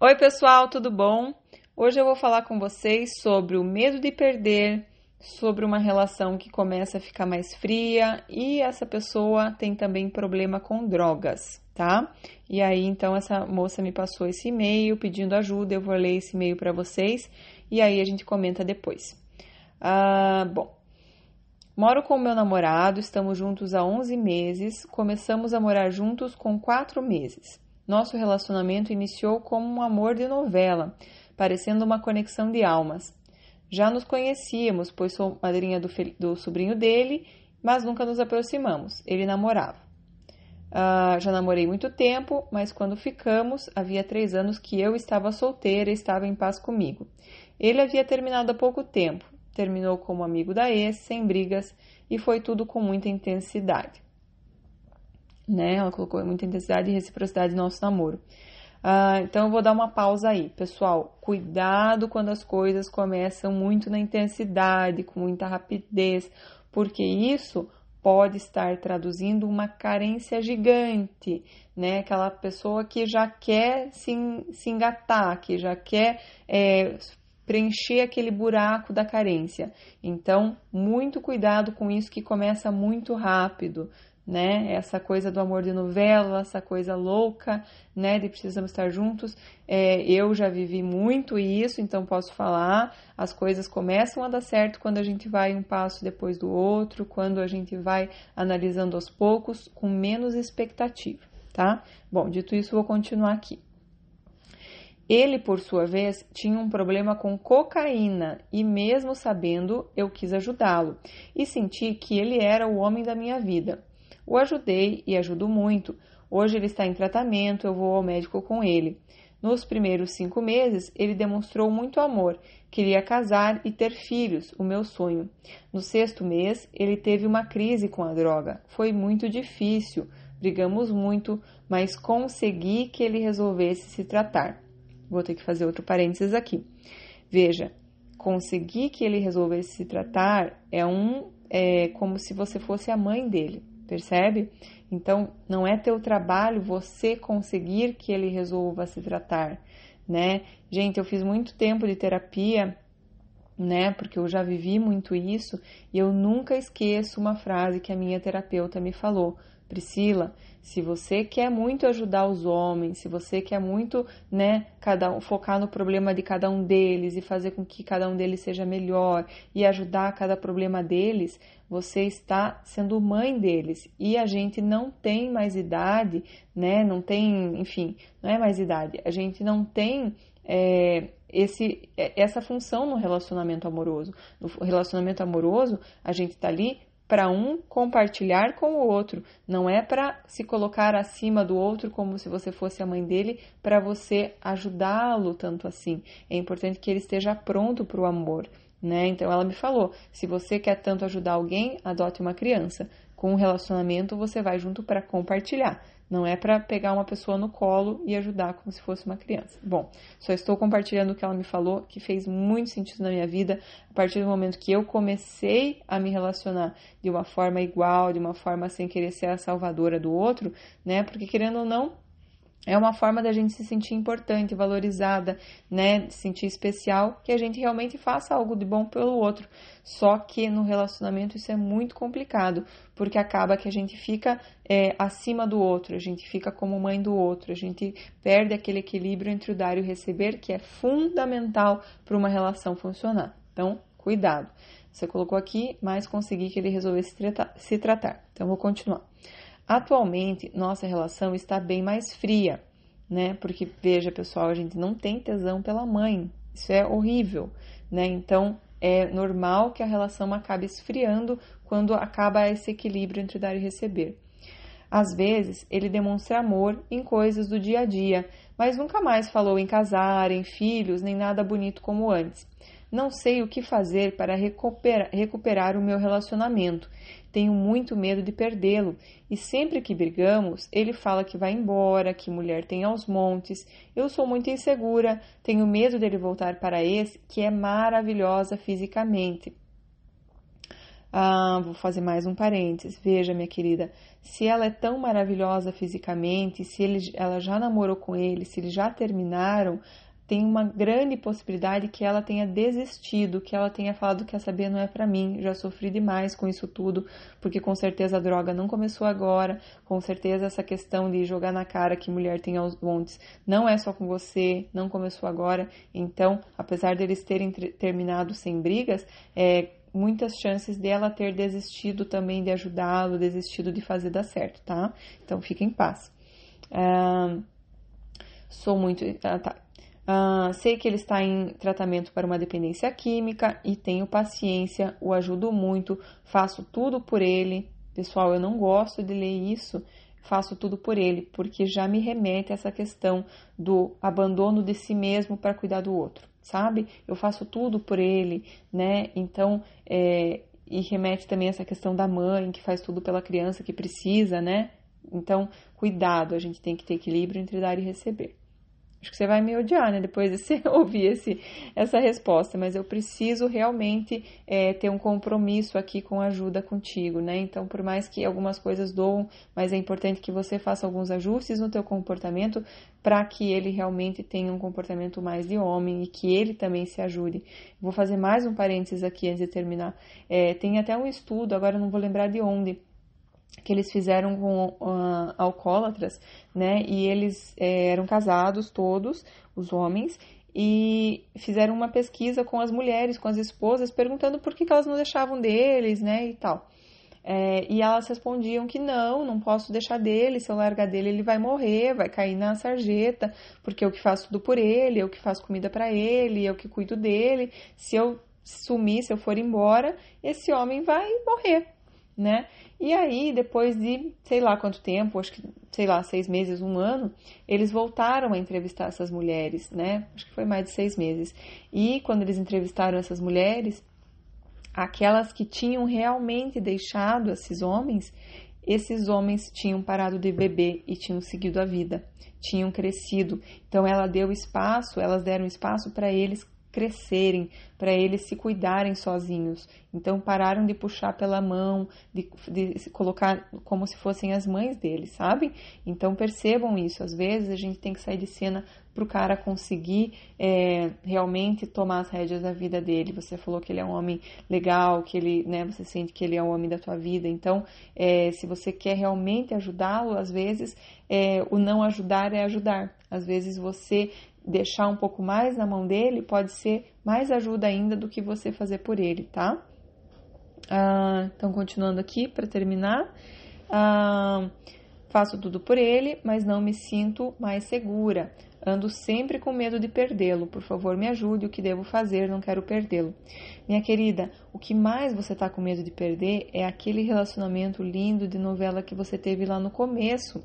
Oi, pessoal, tudo bom? Hoje eu vou falar com vocês sobre o medo de perder, sobre uma relação que começa a ficar mais fria e essa pessoa tem também problema com drogas, tá? E aí, então, essa moça me passou esse e-mail pedindo ajuda, eu vou ler esse e-mail para vocês e aí a gente comenta depois. Ah, bom, moro com meu namorado, estamos juntos há 11 meses, começamos a morar juntos com 4 meses. Nosso relacionamento iniciou como um amor de novela, parecendo uma conexão de almas. Já nos conhecíamos, pois sou madrinha do, do sobrinho dele, mas nunca nos aproximamos. Ele namorava. Uh, já namorei muito tempo, mas quando ficamos, havia três anos que eu estava solteira e estava em paz comigo. Ele havia terminado há pouco tempo, terminou como amigo da ex, sem brigas, e foi tudo com muita intensidade né? Ela colocou muita intensidade e reciprocidade no nosso namoro. Uh, então eu vou dar uma pausa aí, pessoal. Cuidado quando as coisas começam muito na intensidade, com muita rapidez, porque isso pode estar traduzindo uma carência gigante, né? Aquela pessoa que já quer se, se engatar, que já quer é, preencher aquele buraco da carência. Então, muito cuidado com isso que começa muito rápido né? Essa coisa do amor de novela, essa coisa louca, né? De precisamos estar juntos. É, eu já vivi muito isso, então posso falar. As coisas começam a dar certo quando a gente vai um passo depois do outro, quando a gente vai analisando aos poucos, com menos expectativa, tá? Bom, dito isso, vou continuar aqui. Ele, por sua vez, tinha um problema com cocaína e, mesmo sabendo, eu quis ajudá-lo e senti que ele era o homem da minha vida. O ajudei e ajudo muito. Hoje ele está em tratamento, eu vou ao médico com ele. Nos primeiros cinco meses, ele demonstrou muito amor, queria casar e ter filhos, o meu sonho. No sexto mês, ele teve uma crise com a droga. Foi muito difícil, brigamos muito, mas consegui que ele resolvesse se tratar. Vou ter que fazer outro parênteses aqui. Veja, conseguir que ele resolvesse se tratar é um é como se você fosse a mãe dele percebe? Então, não é teu trabalho você conseguir que ele resolva se tratar, né? Gente, eu fiz muito tempo de terapia, né? Porque eu já vivi muito isso e eu nunca esqueço uma frase que a minha terapeuta me falou. Priscila, se você quer muito ajudar os homens, se você quer muito, né, cada um, focar no problema de cada um deles e fazer com que cada um deles seja melhor e ajudar cada problema deles, você está sendo mãe deles. E a gente não tem mais idade, né, não tem, enfim, não é mais idade, a gente não tem é, esse, é, essa função no relacionamento amoroso. No relacionamento amoroso, a gente está ali para um compartilhar com o outro, não é para se colocar acima do outro como se você fosse a mãe dele, para você ajudá-lo tanto assim. É importante que ele esteja pronto para o amor. Né? Então ela me falou: se você quer tanto ajudar alguém, adote uma criança. Com um relacionamento, você vai junto para compartilhar. Não é para pegar uma pessoa no colo e ajudar como se fosse uma criança. Bom, só estou compartilhando o que ela me falou, que fez muito sentido na minha vida, a partir do momento que eu comecei a me relacionar de uma forma igual, de uma forma sem querer ser a salvadora do outro, né? Porque querendo ou não, é uma forma da gente se sentir importante, valorizada, né? Se sentir especial, que a gente realmente faça algo de bom pelo outro. Só que no relacionamento isso é muito complicado, porque acaba que a gente fica é, acima do outro, a gente fica como mãe do outro, a gente perde aquele equilíbrio entre o dar e o receber, que é fundamental para uma relação funcionar. Então, cuidado. Você colocou aqui, mas consegui que ele resolvesse se tratar. Se tratar. Então, vou continuar. Atualmente, nossa relação está bem mais fria, né? Porque, veja, pessoal, a gente não tem tesão pela mãe. Isso é horrível, né? Então, é normal que a relação acabe esfriando quando acaba esse equilíbrio entre dar e receber. Às vezes, ele demonstra amor em coisas do dia a dia, mas nunca mais falou em casar, em filhos, nem nada bonito como antes. Não sei o que fazer para recuperar, o meu relacionamento. Tenho muito medo de perdê-lo e sempre que brigamos, ele fala que vai embora, que mulher tem aos montes. Eu sou muito insegura, tenho medo dele voltar para esse que é maravilhosa fisicamente. Ah, vou fazer mais um parênteses. Veja, minha querida, se ela é tão maravilhosa fisicamente, se ele, ela já namorou com ele, se eles já terminaram, tem uma grande possibilidade que ela tenha desistido, que ela tenha falado que quer saber não é para mim, já sofri demais com isso tudo, porque com certeza a droga não começou agora, com certeza essa questão de jogar na cara que mulher tem aos montes não é só com você, não começou agora. Então, apesar deles terem terminado sem brigas, é, muitas chances dela ter desistido também de ajudá-lo, desistido de fazer dar certo, tá? Então fica em paz. Sou muito. Ah, tá. Ah, sei que ele está em tratamento para uma dependência química e tenho paciência, o ajudo muito, faço tudo por ele. Pessoal, eu não gosto de ler isso, faço tudo por ele, porque já me remete a essa questão do abandono de si mesmo para cuidar do outro sabe? Eu faço tudo por ele, né? Então, é, e remete também a essa questão da mãe que faz tudo pela criança que precisa, né? Então, cuidado, a gente tem que ter equilíbrio entre dar e receber. Acho que você vai me odiar, né? Depois de você ouvir esse, essa resposta, mas eu preciso realmente é, ter um compromisso aqui com ajuda contigo, né? Então, por mais que algumas coisas doam, mas é importante que você faça alguns ajustes no teu comportamento para que ele realmente tenha um comportamento mais de homem e que ele também se ajude. Vou fazer mais um parênteses aqui antes de terminar. É, tem até um estudo, agora não vou lembrar de onde, que eles fizeram com uh, alcoólatras, né? E eles é, eram casados todos, os homens, e fizeram uma pesquisa com as mulheres, com as esposas, perguntando por que, que elas não deixavam deles, né? E tal. É, e elas respondiam que não, não posso deixar dele, se eu largar dele ele vai morrer, vai cair na sarjeta, porque eu que faço tudo por ele, eu que faço comida para ele, eu que cuido dele. Se eu sumir, se eu for embora, esse homem vai morrer, né? E aí, depois de sei lá quanto tempo, acho que, sei lá, seis meses, um ano, eles voltaram a entrevistar essas mulheres, né? Acho que foi mais de seis meses. E quando eles entrevistaram essas mulheres, aquelas que tinham realmente deixado esses homens, esses homens tinham parado de beber e tinham seguido a vida, tinham crescido. Então ela deu espaço, elas deram espaço para eles crescerem, para eles se cuidarem sozinhos. Então pararam de puxar pela mão, de, de se colocar como se fossem as mães deles, sabe? Então percebam isso. Às vezes a gente tem que sair de cena para o cara conseguir é, realmente tomar as rédeas da vida dele. Você falou que ele é um homem legal, que ele, né? Você sente que ele é o homem da tua vida. Então, é, se você quer realmente ajudá-lo, às vezes é, o não ajudar é ajudar. Às vezes você deixar um pouco mais na mão dele pode ser mais ajuda ainda do que você fazer por ele, tá? Ah, então, continuando aqui para terminar. Ah, faço tudo por ele, mas não me sinto mais segura. Ando sempre com medo de perdê-lo. Por favor, me ajude. O que devo fazer? Não quero perdê-lo. Minha querida, o que mais você está com medo de perder é aquele relacionamento lindo de novela que você teve lá no começo.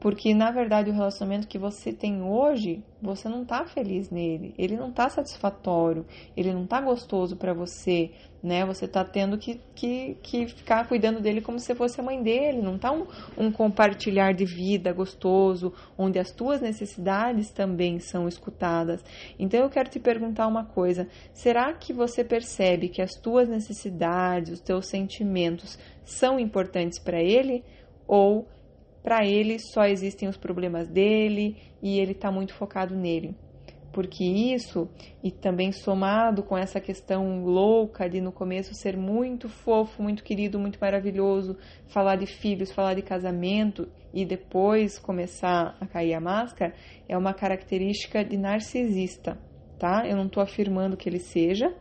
Porque na verdade o relacionamento que você tem hoje, você não tá feliz nele, ele não tá satisfatório, ele não tá gostoso para você, né? Você tá tendo que, que, que ficar cuidando dele como se fosse a mãe dele, não tá um, um compartilhar de vida gostoso, onde as tuas necessidades também são escutadas. Então eu quero te perguntar uma coisa: será que você percebe que as tuas necessidades, os teus sentimentos são importantes para ele? Ou para ele só existem os problemas dele e ele está muito focado nele. Porque isso, e também somado com essa questão louca de no começo ser muito fofo, muito querido, muito maravilhoso, falar de filhos, falar de casamento e depois começar a cair a máscara, é uma característica de narcisista, tá? Eu não estou afirmando que ele seja,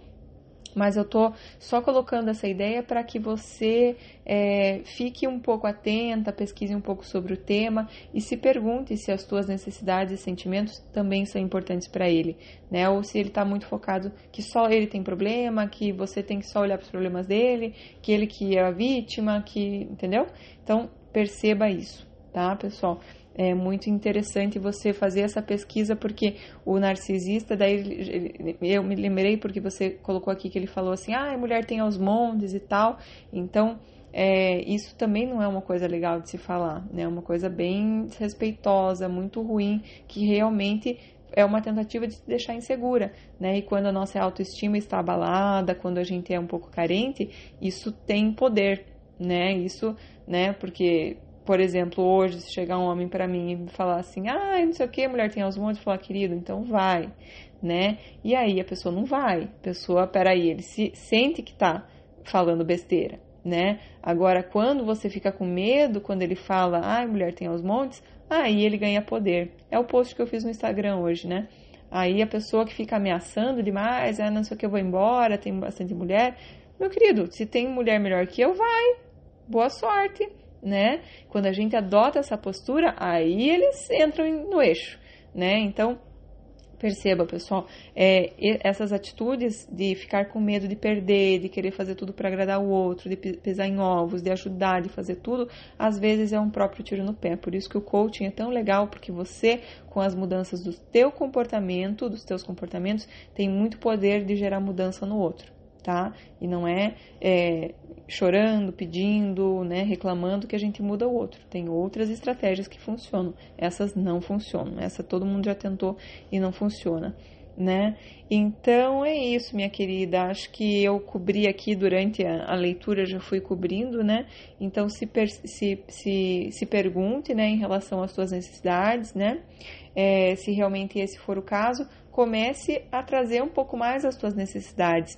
mas eu tô só colocando essa ideia para que você é, fique um pouco atenta, pesquise um pouco sobre o tema e se pergunte se as tuas necessidades e sentimentos também são importantes para ele, né? Ou se ele está muito focado que só ele tem problema, que você tem que só olhar para os problemas dele, que ele que é a vítima, que entendeu? Então perceba isso, tá, pessoal? É muito interessante você fazer essa pesquisa, porque o narcisista, daí eu me lembrei porque você colocou aqui que ele falou assim, ah, a mulher tem aos montes e tal, então é, isso também não é uma coisa legal de se falar, né? É uma coisa bem desrespeitosa, muito ruim, que realmente é uma tentativa de te deixar insegura, né? E quando a nossa autoestima está abalada, quando a gente é um pouco carente, isso tem poder, né? Isso, né? Porque, por exemplo, hoje, se chegar um homem para mim e me falar assim, ah, não sei o que, a mulher tem aos montes, falar, querido, então vai, né? E aí a pessoa não vai, a pessoa, peraí, ele se sente que tá falando besteira, né? Agora, quando você fica com medo, quando ele fala, ah, mulher tem aos montes, aí ele ganha poder. É o post que eu fiz no Instagram hoje, né? Aí a pessoa que fica ameaçando demais, ah, não sei o que, eu vou embora, tem bastante mulher. Meu querido, se tem mulher melhor que eu, vai. Boa sorte, né? Quando a gente adota essa postura, aí eles entram no eixo, né? Então, Perceba, pessoal, é, essas atitudes de ficar com medo de perder, de querer fazer tudo para agradar o outro, de pisar em ovos, de ajudar, de fazer tudo, às vezes é um próprio tiro no pé. Por isso que o coaching é tão legal, porque você, com as mudanças do teu comportamento, dos teus comportamentos, tem muito poder de gerar mudança no outro tá? E não é, é chorando, pedindo, né, reclamando que a gente muda o outro. Tem outras estratégias que funcionam. Essas não funcionam. Essa todo mundo já tentou e não funciona, né? Então é isso, minha querida. Acho que eu cobri aqui durante a, a leitura, já fui cobrindo, né? Então se, se, se, se pergunte, né, em relação às suas necessidades, né? É, se realmente esse for o caso, comece a trazer um pouco mais as suas necessidades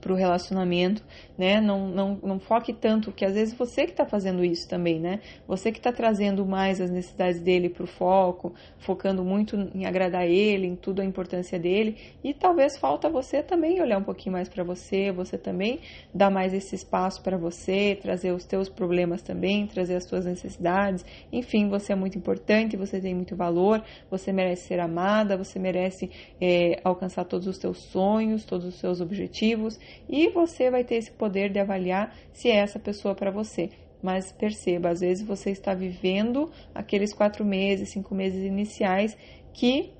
para o relacionamento, né? Não, não, não foque tanto, que às vezes você que está fazendo isso também, né? Você que está trazendo mais as necessidades dele para o foco, focando muito em agradar ele, em tudo a importância dele, e talvez falta você também olhar um pouquinho mais para você, você também dar mais esse espaço para você, trazer os teus problemas também, trazer as suas necessidades. Enfim, você é muito importante, você tem muito valor, você merece ser amada, você merece é, alcançar todos os teus sonhos, todos os seus objetivos e você vai ter esse poder de avaliar se é essa pessoa para você. Mas perceba, às vezes você está vivendo aqueles quatro meses, cinco meses iniciais que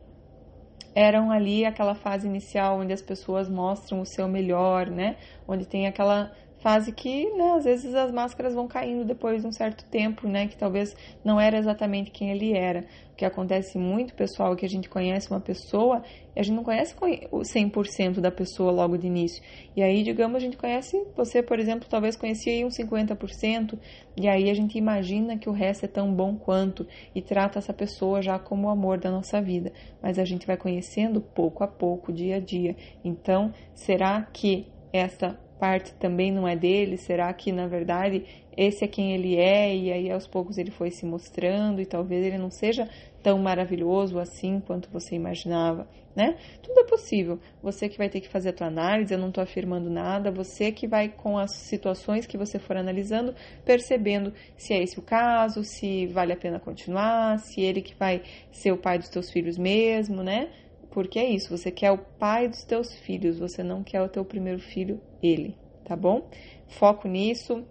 eram ali aquela fase inicial onde as pessoas mostram o seu melhor, né? Onde tem aquela fase que, né, às vezes as máscaras vão caindo depois de um certo tempo, né, que talvez não era exatamente quem ele era. O que acontece muito, pessoal, é que a gente conhece uma pessoa e a gente não conhece o 100% da pessoa logo de início. E aí, digamos, a gente conhece, você, por exemplo, talvez conhecia uns 50%, e aí a gente imagina que o resto é tão bom quanto e trata essa pessoa já como o amor da nossa vida. Mas a gente vai conhecendo pouco a pouco, dia a dia. Então, será que essa parte também não é dele? Será que na verdade esse é quem ele é e aí aos poucos ele foi se mostrando e talvez ele não seja tão maravilhoso assim quanto você imaginava, né? Tudo é possível. Você que vai ter que fazer a tua análise, eu não estou afirmando nada, você que vai com as situações que você for analisando, percebendo se é esse o caso, se vale a pena continuar, se ele que vai ser o pai dos teus filhos mesmo, né? Porque é isso, você quer o pai dos teus filhos, você não quer o teu primeiro filho, ele, tá bom? Foco nisso.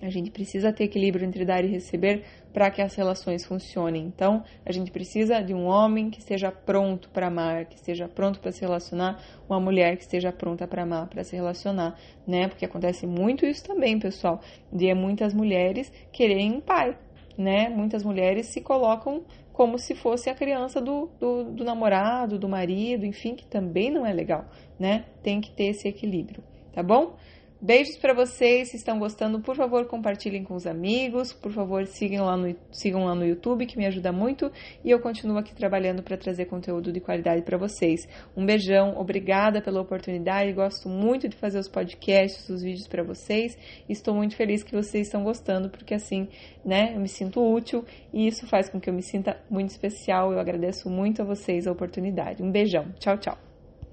A gente precisa ter equilíbrio entre dar e receber para que as relações funcionem. Então, a gente precisa de um homem que esteja pronto para amar, que esteja pronto para se relacionar, uma mulher que esteja pronta para amar, para se relacionar, né? Porque acontece muito isso também, pessoal, de muitas mulheres quererem um pai, né? Muitas mulheres se colocam como se fosse a criança do, do, do namorado, do marido, enfim, que também não é legal, né? Tem que ter esse equilíbrio, tá bom? Beijos para vocês, se estão gostando, por favor, compartilhem com os amigos, por favor, sigam lá no, sigam lá no YouTube, que me ajuda muito, e eu continuo aqui trabalhando para trazer conteúdo de qualidade para vocês. Um beijão, obrigada pela oportunidade, gosto muito de fazer os podcasts, os vídeos para vocês, estou muito feliz que vocês estão gostando, porque assim, né, eu me sinto útil e isso faz com que eu me sinta muito especial. Eu agradeço muito a vocês a oportunidade. Um beijão, tchau, tchau.